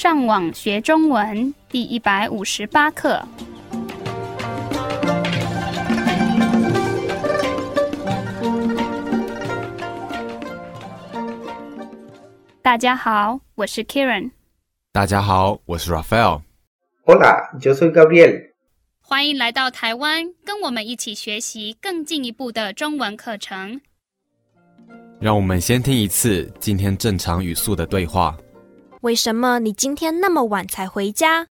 上网学中文第一百五十八课。大家好，我是 Kieran，大家好，我是 Raphael。Hola, yo soy Gabriel. 欢迎来到台湾，跟我们一起学习更进一步的中文课程。让我们先听一次今天正常语速的对话。为什么你今天那么晚才回家？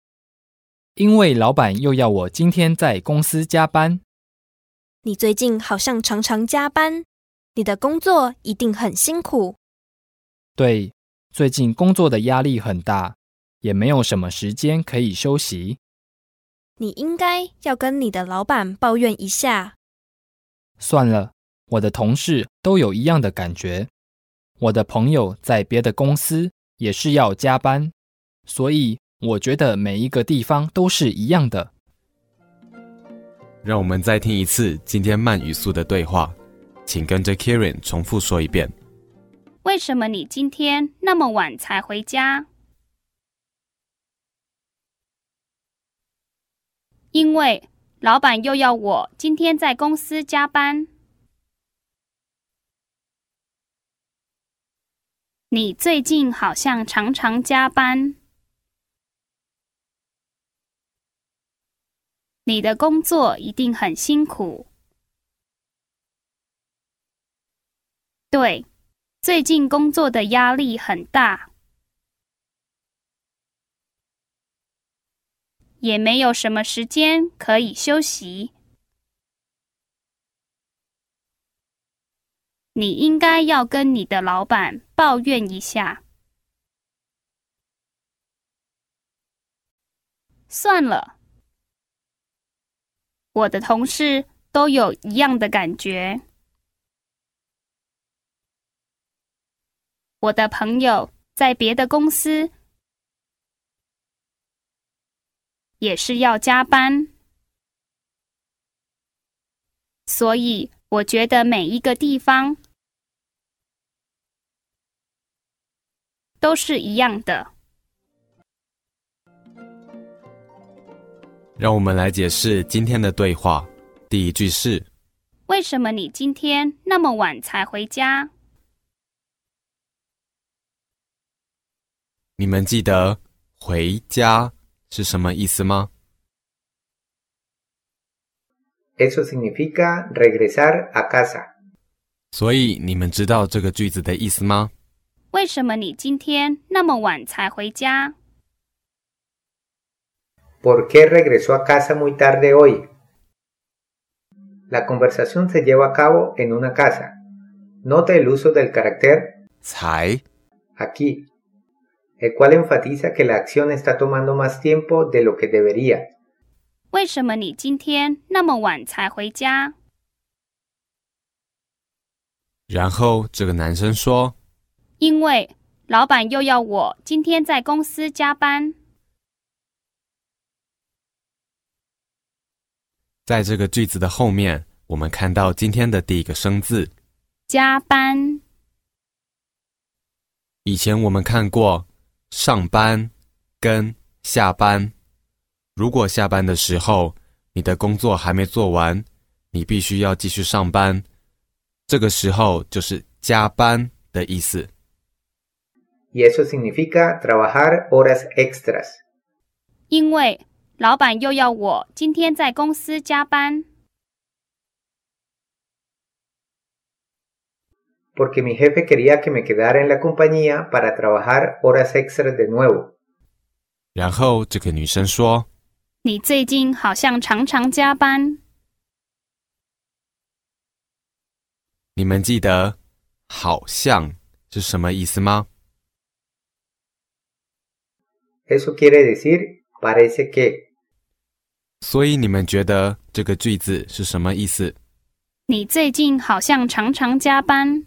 因为老板又要我今天在公司加班。你最近好像常常加班，你的工作一定很辛苦。对，最近工作的压力很大，也没有什么时间可以休息。你应该要跟你的老板抱怨一下。算了，我的同事都有一样的感觉。我的朋友在别的公司也是要加班，所以我觉得每一个地方都是一样的。让我们再听一次今天慢语速的对话，请跟着 Kieran 重复说一遍。为什么你今天那么晚才回家？因为老板又要我今天在公司加班。你最近好像常常加班。你的工作一定很辛苦。对，最近工作的压力很大，也没有什么时间可以休息。你应该要跟你的老板抱怨一下。算了，我的同事都有一样的感觉。我的朋友在别的公司也是要加班，所以我觉得每一个地方都是一样的。让我们来解释今天的对话。第一句是：为什么你今天那么晚才回家？你们记得“回家”是什么意思吗？Eso significa regresar a casa. 所以你们知道这个句子的意思吗？为什么你今天那么晚才回家？ ¿Por qué regresó a casa muy tarde hoy? La conversación se lleva a cabo en una casa. Note el uso del carácter 才 aquí, el cual enfatiza que la acción está tomando más tiempo de lo que debería. 为什么你今天那么晚才回家？然后这个男生说 因为老板又要我今天在公司加班。在这个句子的后面，我们看到今天的第一个生字。加班，以前我们看过上班跟下班。如果下班的时候你的工作还没做完，你必须要继续上班，这个时候就是加班的意思。Y eso significa trabajar horas extras. 因为老板又要我今天在公司加班。 Porque mi jefe quería que me quedara en la compañía para trabajar horas extras de nuevo. 然后这个女生说你最近好像常常加班。：“你们记得‘好像’是什么意思吗？ Eso quiere decir parece que. 所以你们觉得这个句子是什么意思？你最近好像常常加班。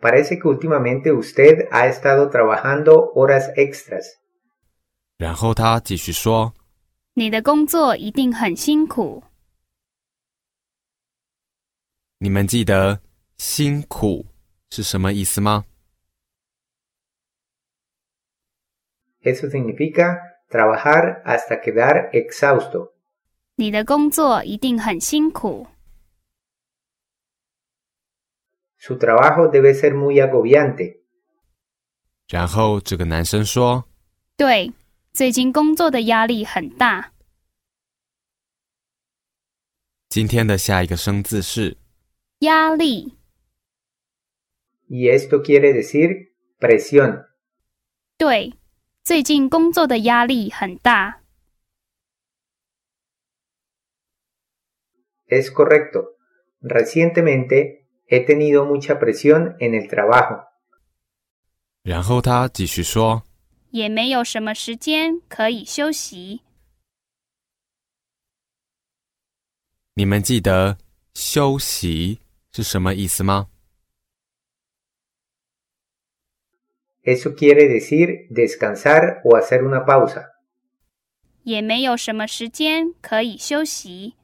Parece que últimamente usted ha estado trabajando horas extras. 然后他继续说你的工作一定很辛苦。：“你们记得‘辛苦’是什么意思吗？Eso significa trabajar hasta quedar exhausto. 你的工作一定很辛苦。 Su trabajo debe ser muy agobiante. 然后这个男生说对，最近工作的压力很大。：“今天的下一个生字是压力， Y esto quiere decir presión. 对， 最近工作的压力很大。Es correcto. Recientemente he tenido mucha presión en el trabajo. 然后他继续说也没有什么时间可以休息。：“你们记得休息是什么意思吗？Eso quiere decir descansar o hacer una pausa. 也没有什么时间可以休息。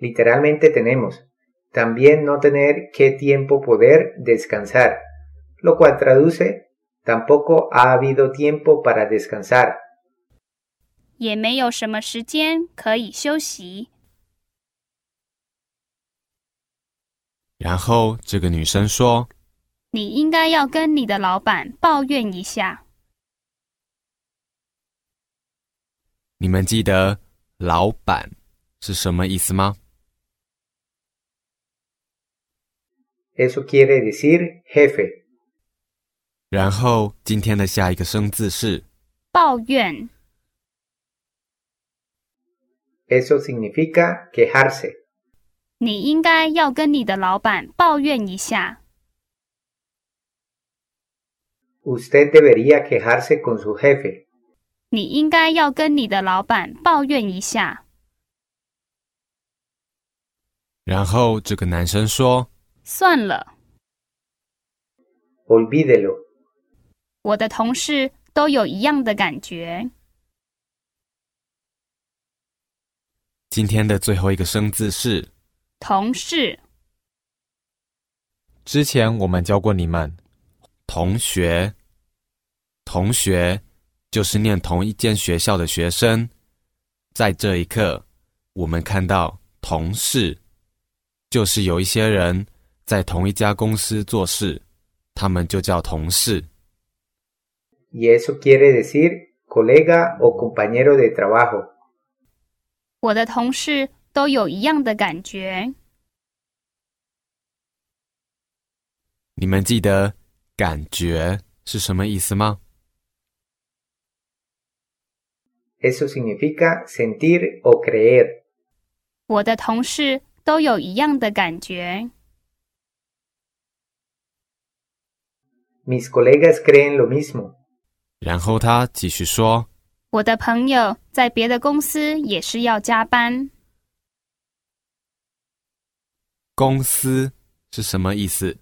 Literalmente tenemos también no tener qué tiempo poder descansar, lo cual traduce tampoco ha habido tiempo para descansar. 也没有什么时间可以休息。 然后这个女生说你应该要跟你的老板抱怨一下。：“你们记得老板是什么意思吗？Eso quiere decir jefe. 然后今天的下一个生字是抱怨，Eso significa quejarse. 你应该要跟你的老板抱怨一下。Usted debería quejarse con su jefe. 你应该要跟你的老板抱怨一下。然后这个男生说算了，Olvídelo. 我的同事都有一样的感觉。今天的最后一个生字是。同事，之前我们教过你们，同学，同学就是念同一间学校的学生。在这一刻，我们看到同事，就是有一些人在同一家公司做事，他们就叫同事。Y eso quiere decir colega o compañero de trabajo. 我的同事都有一样的感觉。你们记得“感觉”是什么意思吗？Eso significa sentir o creer. 我的同事都有一样的感觉。Mis colegas creen lo mismo. 然后他继续说我的朋友在别的公司也是要加班。：“公司是什么意思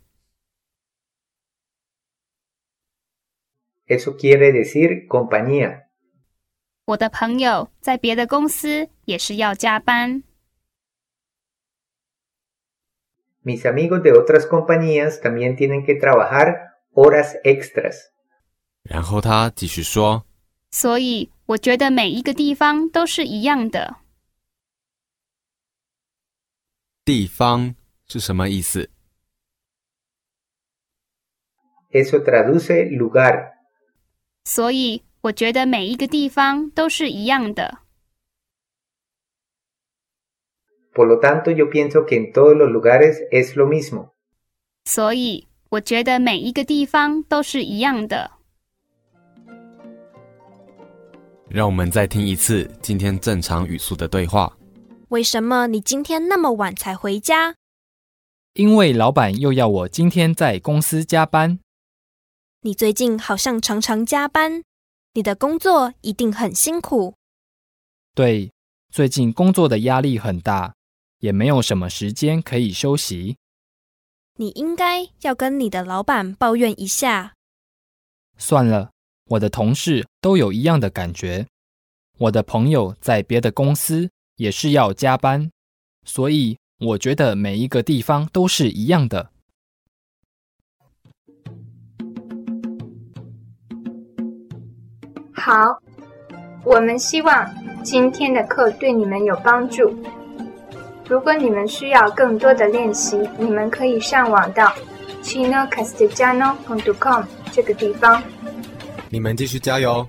？Eso quiere decir compañía. 我的朋友在别的公司也是要加班。Mis amigos de otras compañías también tienen que trabajar horas extras. 然后他继续说所以我觉得每一个地方都是一样的。：“地方是什么意思？Eso traduce lugar. 所以我觉得每一个地方都是一样的。Por lo tanto, yo pienso que en todos los lugares es lo mismo. 所以我觉得每一个地方都是一样的。让我们再听一次今天正常语速的对话。为什么你今天那么晚才回家？因为老板又要我今天在公司加班。你最近好像常常加班，你的工作一定很辛苦。对，最近工作的压力很大，也没有什么时间可以休息。你应该要跟你的老板抱怨一下。算了，我的同事都有一样的感觉。我的朋友在别的公司也是要加班，所以我觉得每一个地方都是一样的。好，我们希望今天的课对你们有帮助。如果你们需要更多的练习，你们可以上网到 chino castigiano.com 这个地方。你们继续加油。